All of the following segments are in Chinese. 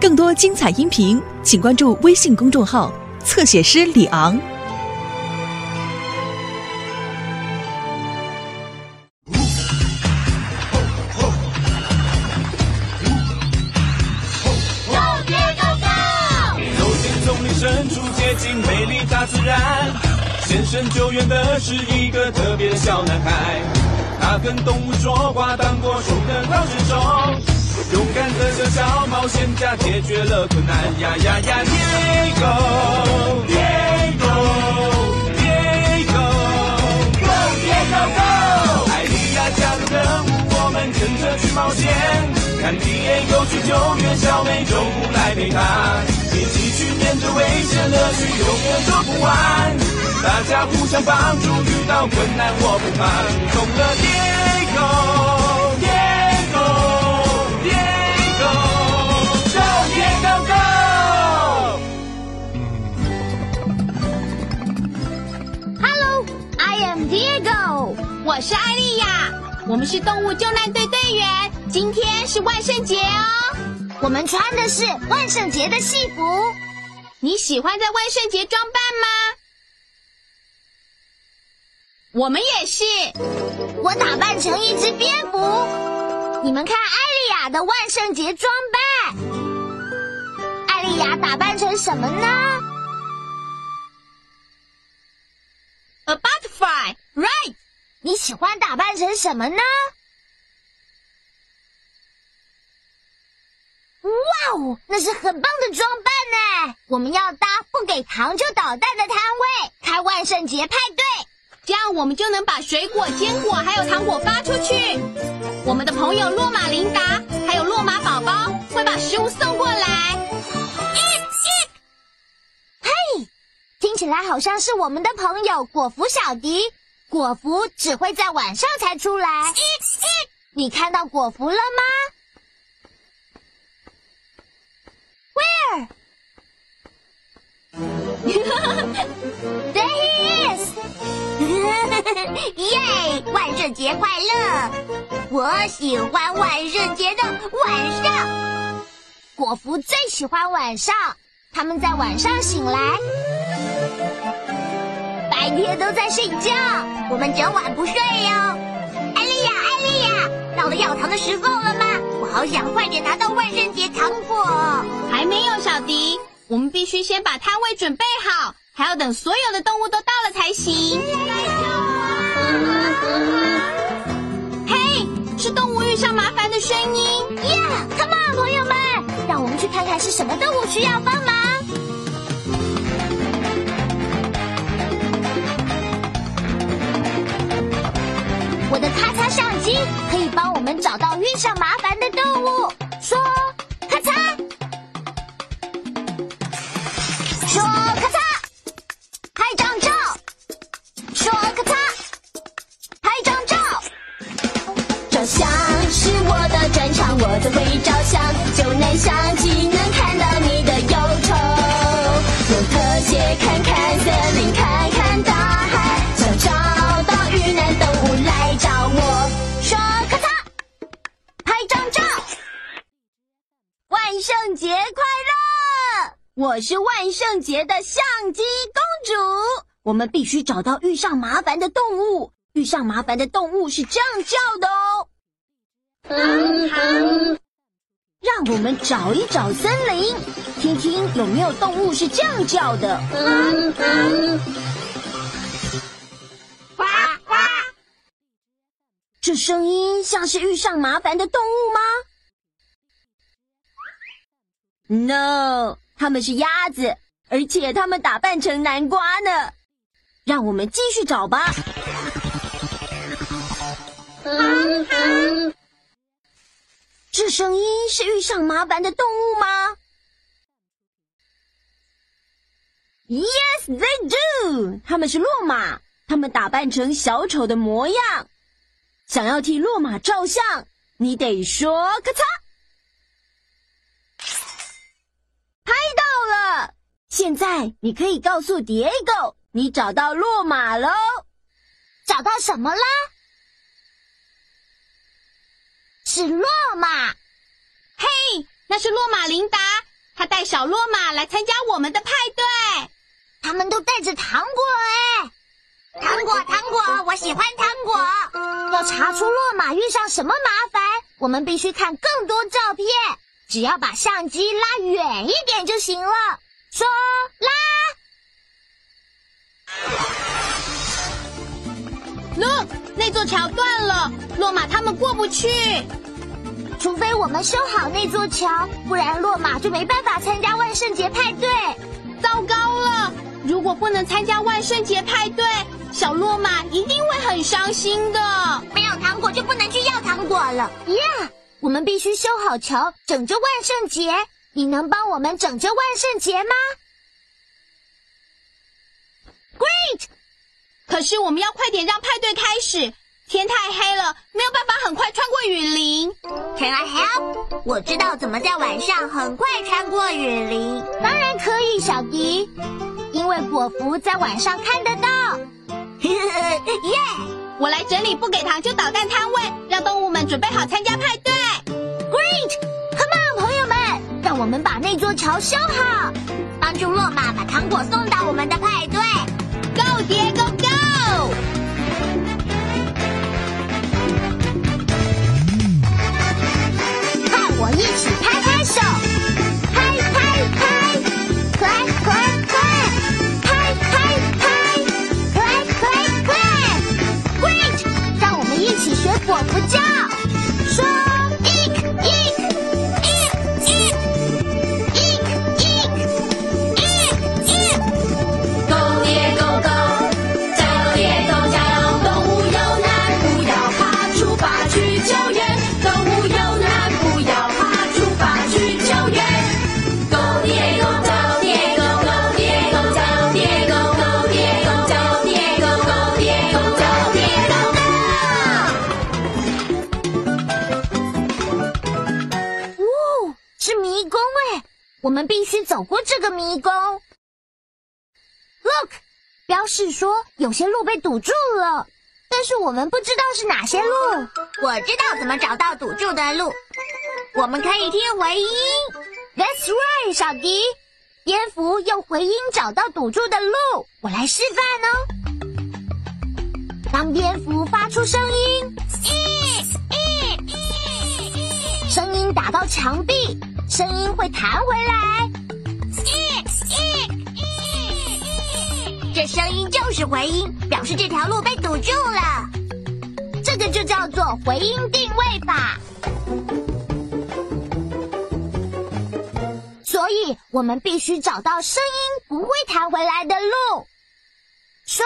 更多精彩音频，请关注微信公众号“侧写师李昂”。决了困难呀呀呀！Diego Diego Diego Go Diego Go！艾莉亚加入任务，我们跟着去冒险。看 Diego 去救援小美洲虎来陪他，一起去面对危险，乐趣永远做不完。大家互相帮助，遇到困难我不怕。懂了 Diego am Diego，我是艾丽亚，我们是动物救难队队员。今天是万圣节哦，我们穿的是万圣节的戏服。你喜欢在万圣节装扮吗？我们也是。我打扮成一只蝙蝠。你们看艾丽亚的万圣节装扮。艾丽亚打扮成什么呢喜欢打扮成什么呢？哇哦，那是很棒的装扮呢！我们要搭不给糖就捣蛋的摊位，开万圣节派对，这样我们就能把水果、坚果还有糖果发出去。我们的朋友洛马琳达还有洛马宝宝会把食物送过来。嘿，听起来好像是我们的朋友果蝠小迪。果蝠只会在晚上才出来。你看到果蝠了吗？Where? There he is! 耶！万圣节快乐！我喜欢万圣节的晚上。果蝠最喜欢晚上，他们在晚上醒来。白天都在睡觉，我们整晚不睡哟。艾丽亚，艾丽亚，到了要糖的时候了吗？我好想快点拿到万圣节糖果。还没有，小迪，我们必须先把摊位准备好，还要等所有的动物都到了才行。嘿，是动物遇上麻烦的声音。Yeah，come on，朋友们，让我们去看看是什么动物需要帮忙。咔嚓相机可以帮我们找到遇上麻烦的动是万圣节的相机公主。我们必须找到遇上麻烦的动物。遇上麻烦的动物是这样叫的哦。嗯嗯，让我们找一找森林，听听有没有动物是这样叫的。嗯嗯，呱呱。这声音像是遇上麻烦的动物吗？No，他们是鸭子，而且他们打扮成南瓜呢。让我们继续找吧。嗯哼，这声音是遇上麻烦的动物吗？Yes, they do。他们是骆马，他们打扮成小丑的模样。想要替骆马照相，你得说咔嚓，拍到了。现在你可以告诉 Diego，你找到洛马喽。找到什么啦？是落马。嘿，那是洛马琳达，他带小洛马来参加我们的派对。他们都带着糖果哎，糖果糖果，我喜欢糖果。要查出洛马遇上什么麻烦，我们必须看更多照片。只要把相机拉远一点就行了。说啦。Look，那座桥断了，洛马他们过不去。除非我们修好那座桥，不然洛马就没办法参加万圣节派对。糟糕了！如果不能参加万圣节派对，小洛马一定会很伤心的。没有糖果就不能去要糖果了。呀，我们必须修好桥，拯救万圣节。你能帮我们拯救万圣节吗？Great！可是我们要快点让派对开始，天太黑了，没有办法很快穿过雨林。Can I help？我知道怎么在晚上很快穿过雨林。当然可以，小迪。因为果蝠在晚上看得到，耶！我来整理不给糖就捣蛋摊位，让动物们准备好参加派对。我们把那座桥修好，帮助洛马把糖果送到我们的派对。Go，爹，Go Go！看我一起拍拍手，我们必须走过这个迷宫。Look，标示说有些路被堵住了，但是我们不知道是哪些路。我知道怎么找到堵住的路，我们可以听回音。That's right，小迪。蝙蝠用回音找到堵住的路，我来示范哦。当蝙蝠发出声音，声音打到墙壁，声音会弹回来。这声音就是回音，表示这条路被堵住了。这个就叫做回音定位法。所以我们必须找到声音不会弹回来的路。说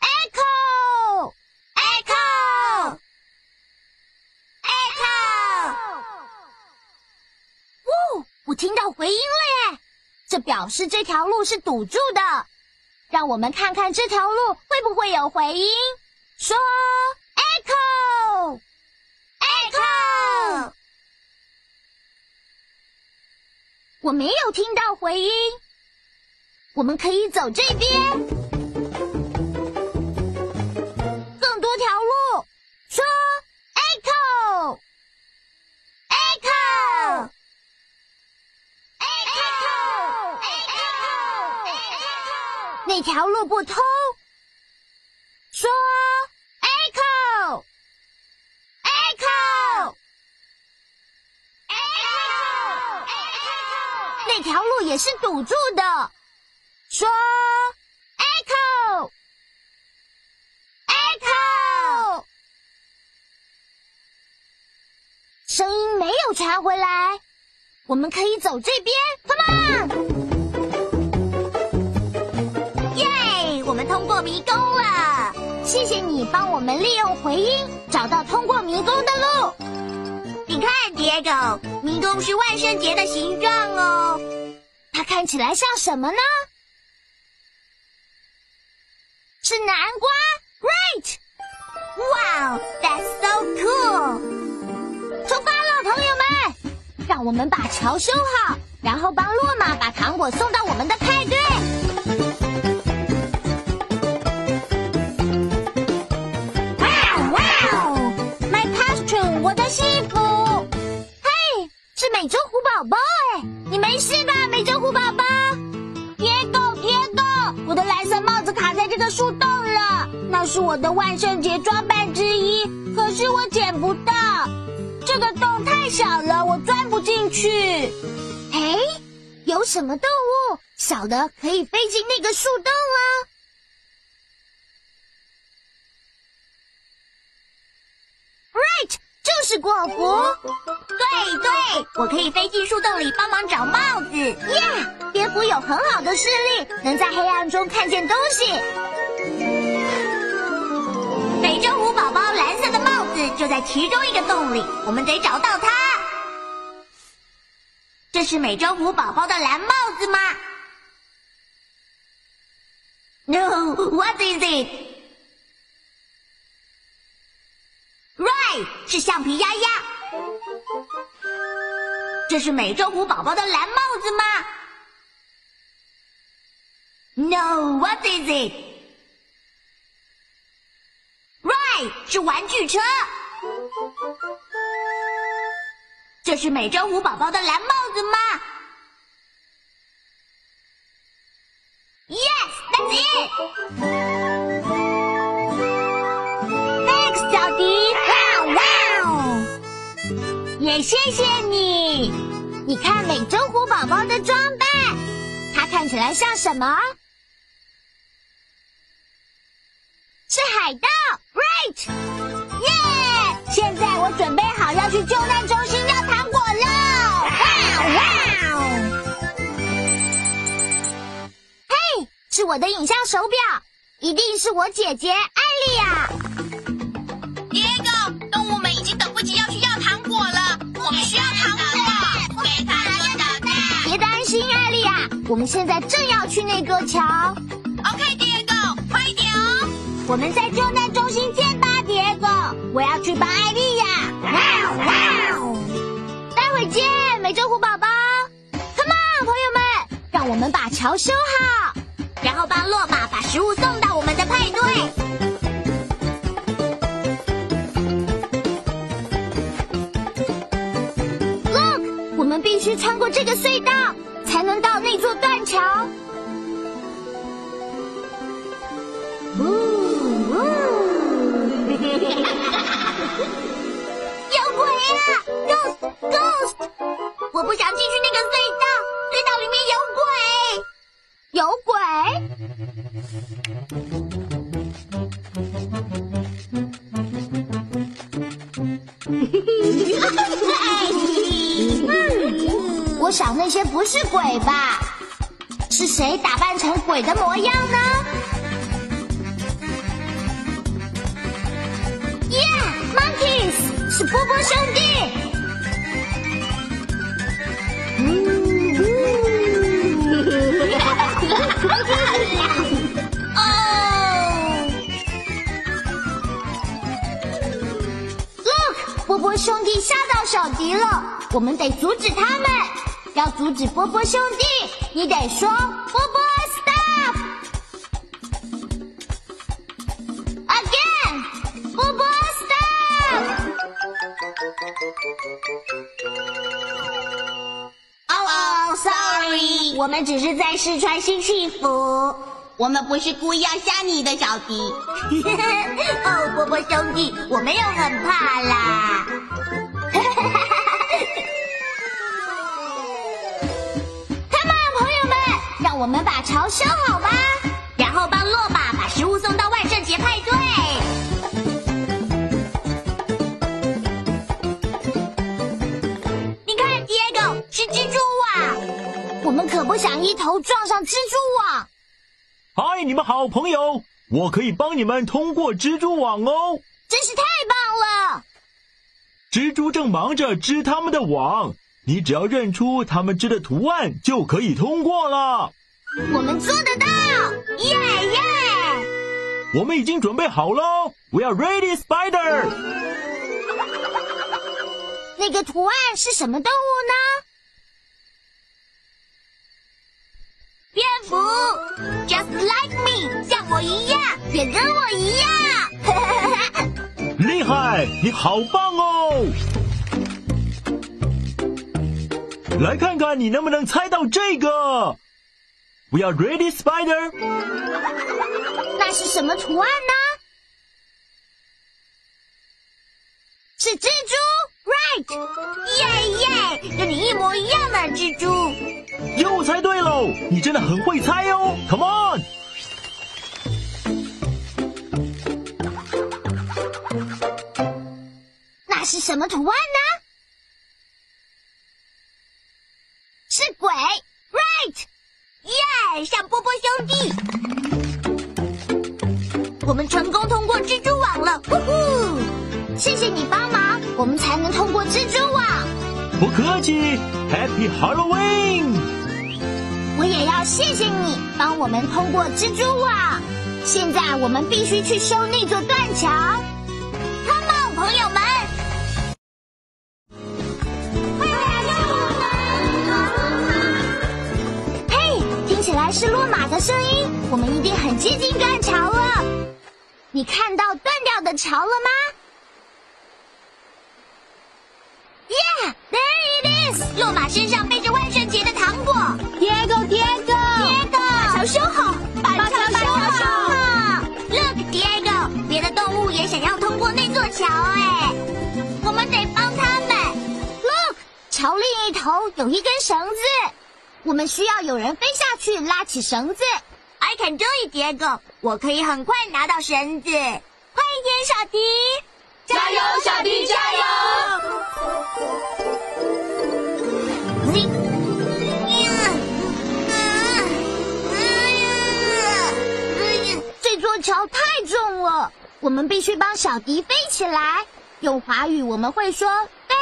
，echo echo echo。哦，我听到回音了耶！这表示这条路是堵住的。让我们看看这条路会不会有回音。说，echo echo。我没有听到回音，我们可以走这边，echo，那条路不通。说，echo echo。那条路也是堵住的。说，echo echo，声音没有传回来，我们可以走这边，Come on！迷宫了。谢谢你帮我们利用回音找到通过迷宫的路。你看，蝶狗，迷宫是万圣节的形状哦。它看起来像什么呢？是南瓜，Great！哇，That's so cool！出发了，朋友们，让我们把桥修好，然后帮洛马把糖果送到我们的派对。美洲虎宝宝哎，你没事吧，美洲虎宝宝？别动，别动，我的蓝色帽子卡在这个树洞了，那是我的万圣节装扮之一，可是我捡不到。这个洞太小了，我钻不进去。哎，有什么动物小的可以飞进那个树洞啊？Right，就是果蝠。对对，我可以飞进树洞里帮忙找帽子。耶，蝙蝠有很好的视力，能在黑暗中看见东西。美洲虎宝宝蓝色的帽子就在其中一个洞里，我们得找到它。这是美洲虎宝宝的蓝帽子吗？No，what is it？Right，是橡皮鸭鸭。这是美洲虎宝宝的蓝帽子吗？No，what is it？Right，是玩具车。这是美洲虎宝宝的蓝帽子吗？Yes，that's it。谢谢你。你看美洲虎宝宝的装扮，它看起来像什么？是海盗，right？耶！现在我准备好要去救难中心要糖果了。哇哇！嘿，是我的影像手表，一定是我姐姐艾丽亚。我们现在正要去那座桥。OK，第二个，快一点哦。我们在救难中心见吧，蝶狗。我要去帮艾丽亚。哇哇！待会见，美洲虎宝宝。Come on，朋友们，让我们把桥修好，然后帮洛马把食物送到我们的派对。Look，我们必须穿过这个隧道，才能到那座断桥。呜呜！有鬼啊！Ghost Ghost！我不想进去那个隧道，隧道里面有鬼，有鬼！我想那些不是鬼吧？是谁打扮成鬼的模样呢？Yeah，monkeys 是波波兄弟。哦，Look，波波兄弟吓到小迪了，我们得阻止他们。要阻止波波兄弟，你得说波波 stop。Again，波波 stop。哦，sorry，我们只是在试穿新戏服。我们不是故意要吓你的，小迪。哦，波波兄弟，我没有很怕啦。我们把巢修好吧，然后帮洛马把食物送到万圣节派对。你看，Diego 是蜘蛛网，我们可不想一头撞上蜘蛛网。嗨，你们好朋友，我可以帮你们通过蜘蛛网哦。真是太棒了！蜘蛛正忙着织他们的网，你只要认出他们织的图案，就可以通过了。我们做得到，耶耶！我们已经准备好喽，We are ready, Spider。那个图案是什么动物呢？蝙蝠，just like me，像我一样，也跟我一样。厉害，你好棒哦！来看看你能不能猜到这个。We are ready, Spider。那是什么图案呢？是蜘蛛，right？耶耶，跟你一模一样的蜘蛛。又猜对喽！你真的很会猜哦。Come on。那是什么图案呢？是鬼，right？耶，像波波兄弟。我们成功通过蜘蛛网了，呼呼！谢谢你帮忙，我们才能通过蜘蛛网。不客气，Happy Halloween！我也要谢谢你帮我们通过蜘蛛网。现在我们必须去修那座断桥。Come on，朋友们！来是落马的声音，我们一定很接近断桥了。你看到断掉的桥了吗？Yeah, there it is！落马身上背着万圣节的糖果。Diego Diego，Diego，把桥修好，把把桥修好。Look Diego，别的动物也想要通过那座桥哎，我们得帮他们。Look，桥另一头有一根绳子，我们需要有人飞下去拉起绳子。I can do it, 我可以很快拿到绳子。快一点，小迪！加油，小迪加油！你，这座桥太重了，我们必须帮小迪飞起来。用华语我们会说飞，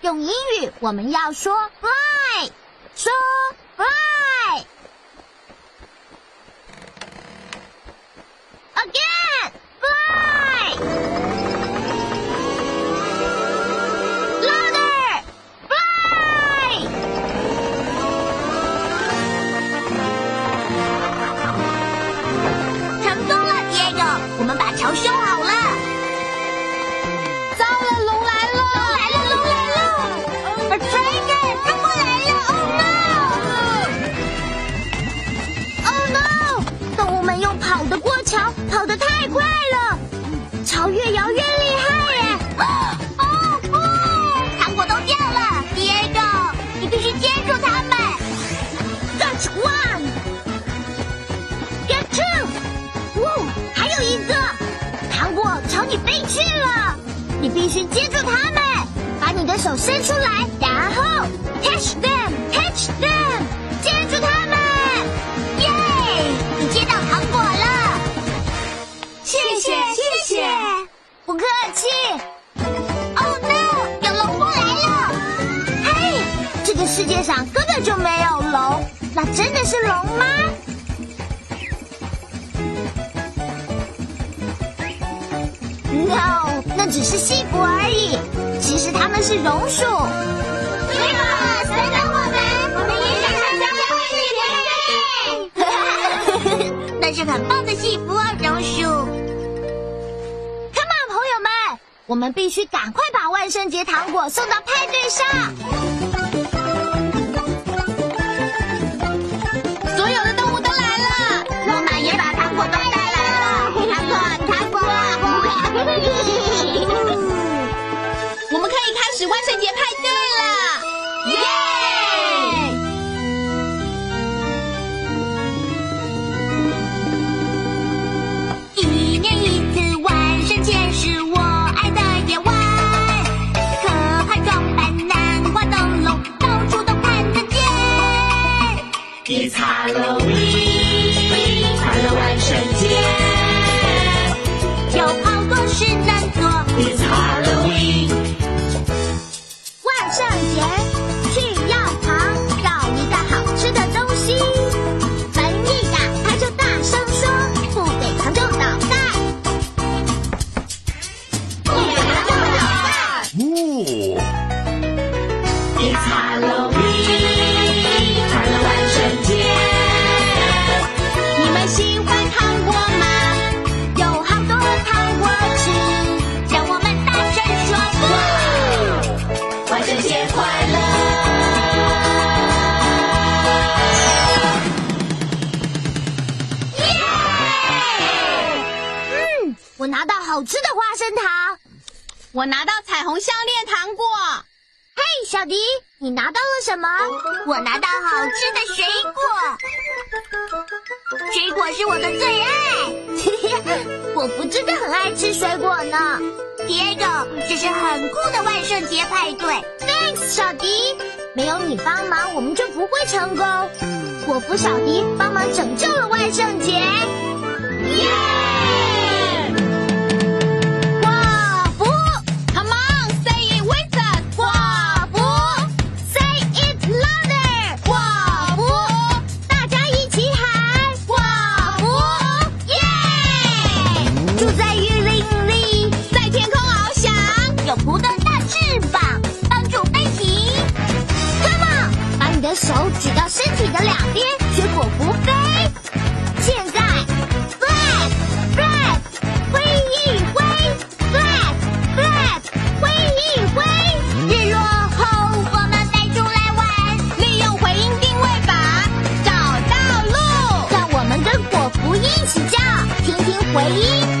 用英语我们要说 fly，说 fly。Again, fly. 越摇越厉害耶！哦不，糖果都掉了，Diego，你必须接住它们。That's one，get two，哇，还有一个，糖果朝你飞去了，你必须接住它们，把你的手伸出来，然后 catch them，catch them，No，那只是戏服而已。其实他们是榕树。对了，等等我们，我们也想参加万圣节派对。那是很棒的戏服啊，榕树。Come on，朋友们，我们必须赶快把万圣节糖果送到派对上。万圣节派对！喜欢糖果吗？有好多糖果吃让我们大声说不。花生节快乐。耶我拿到好吃的花生糖我拿到彩虹项链糖果。嘿，小迪，你拿到了什么？我拿到好吃的水果。水果是我的最爱。果福真的很爱吃水果呢。Diego，这是很酷的万圣节派对。Thanks，小迪。没有你帮忙，我们就不会成功。果福小迪帮忙拯救了万圣节。回音，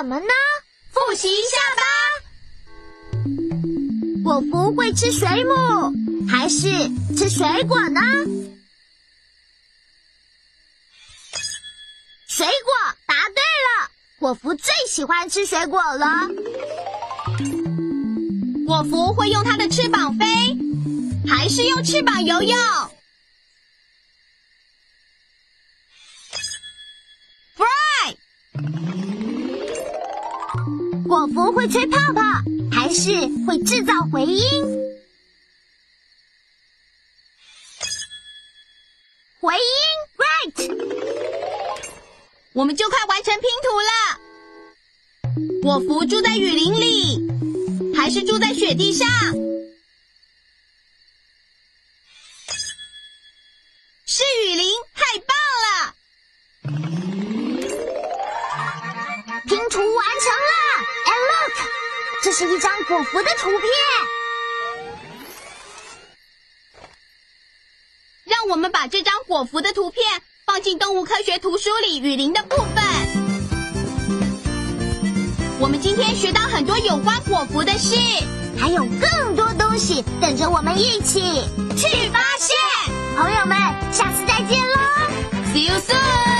什么呢？复习一下吧。果蝠会吃水母，还是吃水果呢？水果，答对了。果蝠最喜欢吃水果了。果蝠会用它的翅膀飞，还是用翅膀游泳会吹泡泡，还是会制造回音？回音，Right。我们就快完成拼图了。果蝠住在雨林里。还是住在雪地上，是雨林，太棒了！拼图完成了这是一张果蝠的图片。让我们把这张果蝠的图片放进动物科学图书里雨林的部分。我们今天学到很多有关果蝠的事，还有更多东西等着我们一起去发现。朋友们，下次再见喽！See you soon。